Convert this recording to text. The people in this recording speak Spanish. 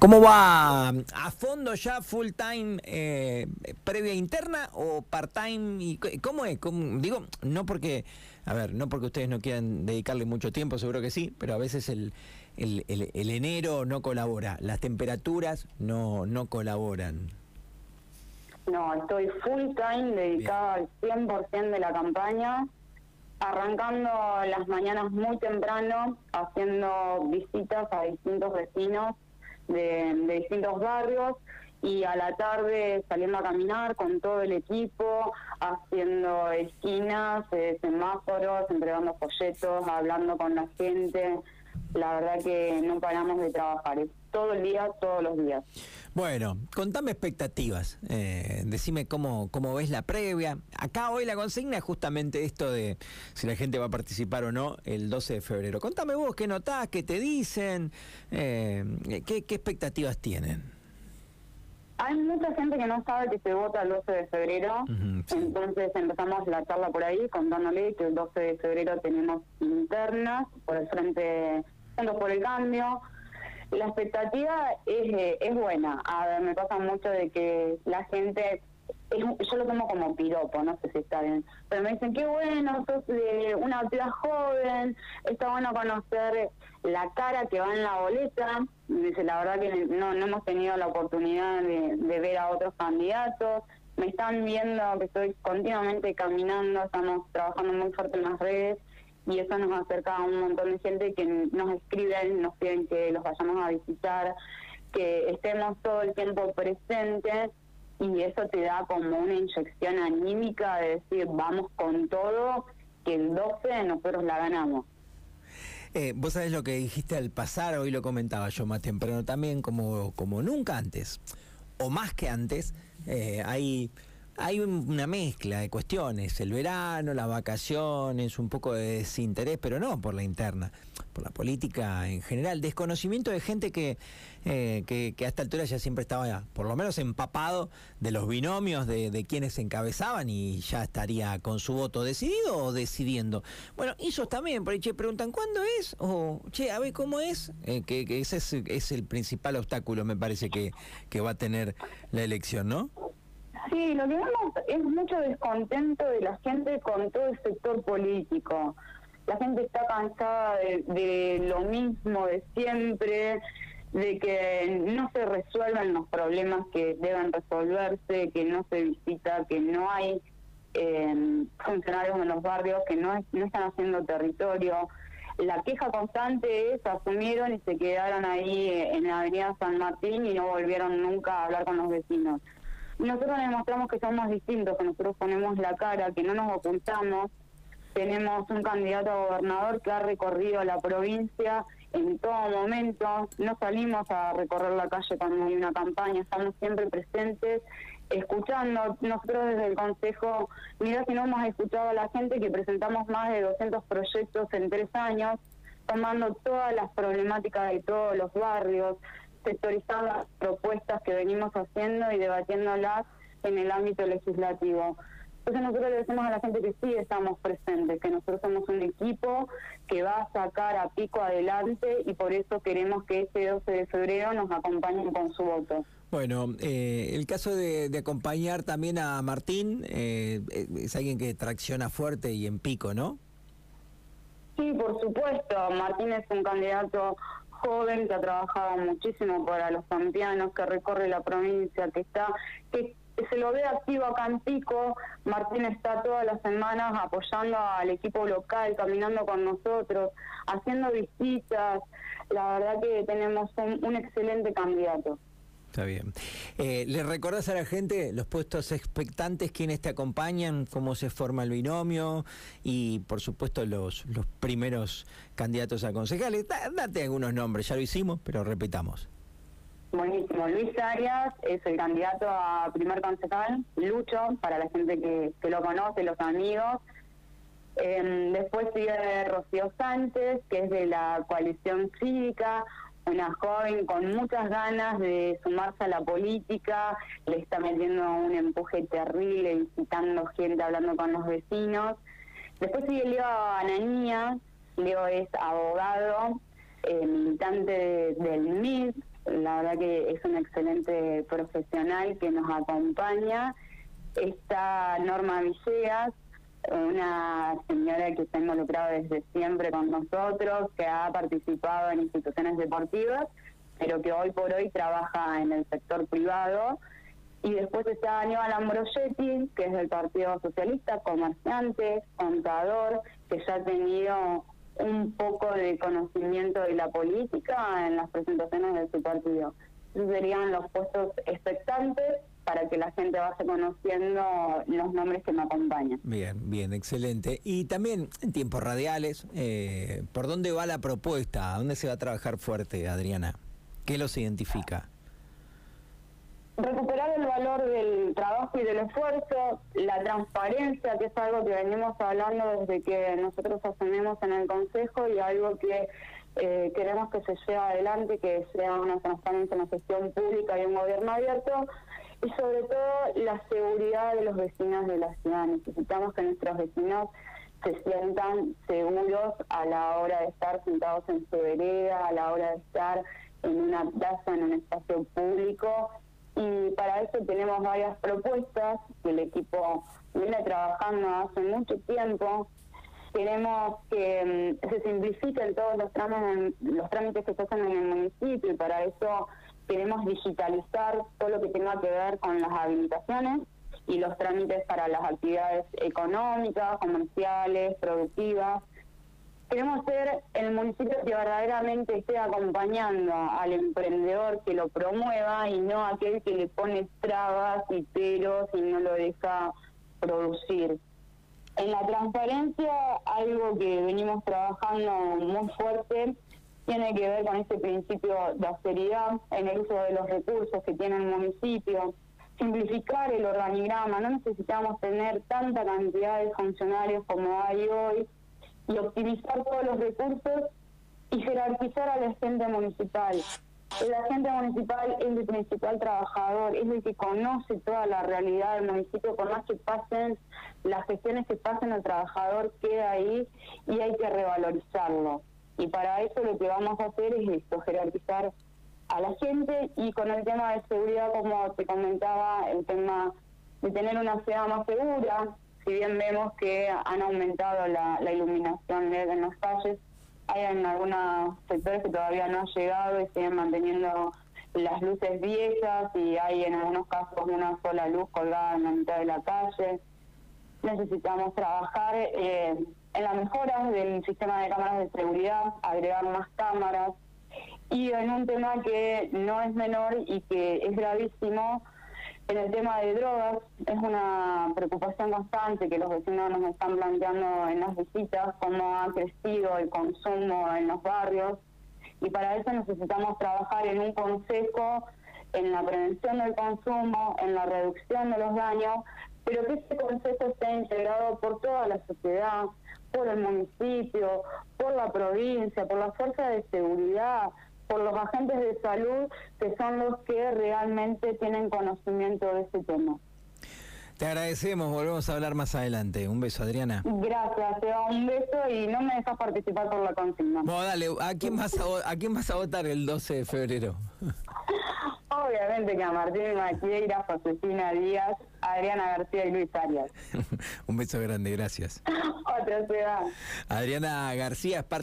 ¿Cómo va a fondo ya full time eh, previa interna o part time? Y, ¿Cómo es? digo, no porque, a ver, no porque ustedes no quieran dedicarle mucho tiempo, seguro que sí, pero a veces el, el, el, enero no colabora, las temperaturas no, no colaboran. No, estoy full time dedicada al 100% de la campaña, arrancando las mañanas muy temprano, haciendo visitas a distintos vecinos de, distintos barrios y a la tarde saliendo a caminar con todo el equipo, haciendo esquinas, eh, semáforos, entregando folletos, hablando con la gente. La verdad que no paramos de trabajar, todo el día, todos los días. Bueno, contame expectativas, eh, decime cómo, cómo ves la previa. Acá hoy la consigna es justamente esto de si la gente va a participar o no el 12 de febrero. Contame vos qué notás, qué te dicen, eh, qué, expectativas tienen. Hay mucha gente que no sabe que se vota el 12 de febrero, entonces empezamos la charla por ahí contándole que el 12 de febrero tenemos internas por el Frente por el Cambio, la expectativa es, eh, es buena. A ver, me pasa mucho de que la gente, yo lo tomo como piropo, no sé si está bien, pero me dicen, qué bueno, sos de una ciudad joven, está bueno conocer la cara que va en la boleta. Dice, la verdad que no, no hemos tenido la oportunidad de, de ver a otros candidatos. Me están viendo que estoy continuamente caminando, estamos trabajando muy fuerte en las redes y eso nos acerca a un montón de gente que nos escriben, nos piden que los vayamos a visitar, que estemos todo el tiempo presentes y eso te da como una inyección anímica de decir vamos con todo, que el 12 nosotros la ganamos. Eh, vos sabés lo que dijiste al pasar, hoy lo comentaba yo más temprano también, como, como nunca antes, o más que antes, eh, hay hay una mezcla de cuestiones, el verano, las vacaciones, un poco de desinterés, pero no por la interna, por la política en general, desconocimiento de gente que, eh, que, a esta altura ya siempre estaba, por lo menos empapado de los binomios de, de, quienes encabezaban y ya estaría con su voto decidido o decidiendo. Bueno, ellos también, por ahí che, preguntan, ¿cuándo es? O, che, a ver, ¿cómo es? Eh, que, ese es, es, el principal obstáculo, me parece, que, que va a tener la elección, ¿no? Sí, lo que vemos es mucho descontento de la gente con todo el sector político. La gente está cansada de, lo mismo de siempre, de que no se resuelvan los problemas que deben resolverse, que no se visita, que no hay eh, funcionarios en los barrios, que no, no están haciendo territorio. La queja constante es asumieron y se quedaron ahí en la avenida San Martín y no volvieron nunca a hablar con los vecinos nosotros demostramos que somos distintos, que nosotros ponemos la cara, que no nos ocultamos. Tenemos un candidato a gobernador que ha recorrido la provincia en todo momento. No salimos a recorrer la calle cuando hay una campaña, estamos siempre presentes, escuchando. Nosotros desde el Consejo, mira si no hemos escuchado a la gente que presentamos más de 200 proyectos en tres años, tomando todas las problemáticas de todos los barrios, sectorizar las propuestas que venimos haciendo y debatiéndolas en el ámbito legislativo. Entonces nosotros le decimos a la gente que sí estamos presentes, que nosotros somos un equipo que va a sacar a pico adelante y por eso queremos que este 12 de febrero nos acompañen con su voto. Bueno, eh, el caso de, acompañar también a Martín eh, es alguien que tracciona fuerte y en pico, ¿no? Sí, por supuesto. Martín es un candidato joven que ha trabajado muchísimo para los pampeanos, que recorre la provincia, que está, que se lo ve activo acá en Pico. Martín está todas las semanas apoyando al equipo local, caminando con nosotros, haciendo visitas. La verdad que tenemos un excelente candidato. Está bien. Eh, ¿Le recordás a la gente los puestos expectantes, quiénes te acompañan, cómo se forma el binomio y, por supuesto, los, los primeros candidatos a concejales? date algunos nombres, ya lo hicimos, pero repitamos. Buenísimo. Luis Arias es el candidato a primer concejal, Lucho, para la gente que, que lo conoce, los amigos. Em, después sigue Rocío Sánchez, que es de la coalición cívica, una joven con muchas ganas de sumarse a la política, le está metiendo un empuje terrible, incitando gente, hablando con los vecinos. Después sigue Leo Ananía, Leo es abogado, eh, militante del MIS, la verdad que es un excelente profesional que nos acompaña. Está Norma Villegas, una señora que está involucrada desde siempre con nosotros, que ha participado en instituciones deportivas, pero que hoy por hoy trabaja en el sector privado. Y después está Aníbal Ambrosetti, que es del Partido Socialista, comerciante, contador, que ya ha tenido un poco de conocimiento de la política en las presentaciones de su partido. Esos serían los puestos expectantes para que la gente vaya conociendo los nombres que me acompañan. Bien, bien, excelente. Y también en tiempos radiales, eh, ¿por dónde va la propuesta? ¿A dónde se va a trabajar fuerte, Adriana? ¿Qué los identifica? recuperar el valor del trabajo y del esfuerzo, la transparencia, que es algo que venimos hablando desde que nosotros asumimos en el Consejo y algo que eh, queremos que se lleve adelante, que sea una transparencia en la gestión pública y un gobierno abierto, y sobre todo la seguridad de los vecinos de la ciudad. Necesitamos que nuestros vecinos se sientan seguros a la hora de estar sentados en su a la hora de estar en una plaza, en un espacio público y para eso tenemos varias propuestas que el equipo viene trabajando hace mucho tiempo. Queremos que mm, se simplifiquen todos los trámites, los trámites que se hacen en el municipio y para eso queremos digitalizar todo lo que tenga que ver con las habilitaciones y los trámites para las actividades económicas, comerciales, productivas Queremos ser el municipio que verdaderamente esté acompañando al emprendedor que lo promueva y no aquel que le pone trabas y peros y no lo deja producir. En la transparencia, algo que venimos trabajando muy fuerte tiene que ver con ese principio de austeridad en el uso de los recursos que tiene el municipio, simplificar el organigrama, no necesitamos tener tanta cantidad de funcionarios como hay hoy y optimizar todos los recursos y jerarquizar al agente municipal. El agente municipal es el principal trabajador, es el que conoce toda la realidad del municipio, por más que pasen las gestiones que pasen, el trabajador queda ahí y hay que revalorizarlo. Y para eso lo que vamos a hacer es esto, jerarquizar a la gente y con el tema de seguridad, como te comentaba, el tema de tener una ciudad más segura, si bien vemos que han aumentado la, iluminación LED en las calles, hay en algunos sectores que todavía no han llegado y siguen manteniendo las luces viejas y hay en algunos casos una sola luz colgada en la mitad de la calle. Necesitamos trabajar eh, en la mejora del sistema de cámaras de seguridad, agregar más cámaras. Y en un tema que no es menor y que es gravísimo, en el tema de drogas es una preocupación constante que los vecinos nos están planteando en las visitas, cómo ha crecido el consumo en los barrios. Y para eso necesitamos trabajar en un consejo en la prevención del consumo, en la reducción de los daños, pero que ese consejo esté integrado por toda la sociedad, por el municipio, por la provincia, por la fuerza de seguridad, por los agentes de salud que son los que realmente tienen conocimiento de este tema. Te agradecemos, volvemos a hablar más adelante. Un beso, Adriana. Gracias, te da un beso y no me dejas participar por la consigna. Bueno, dale, ¿a quién vas a, ¿a quién vas a votar el 12 de febrero? Obviamente que a Martín Maquieira, Josefina Díaz, Adriana García y Luis Arias. un beso grande, gracias. Otra ciudad. Adriana García es parte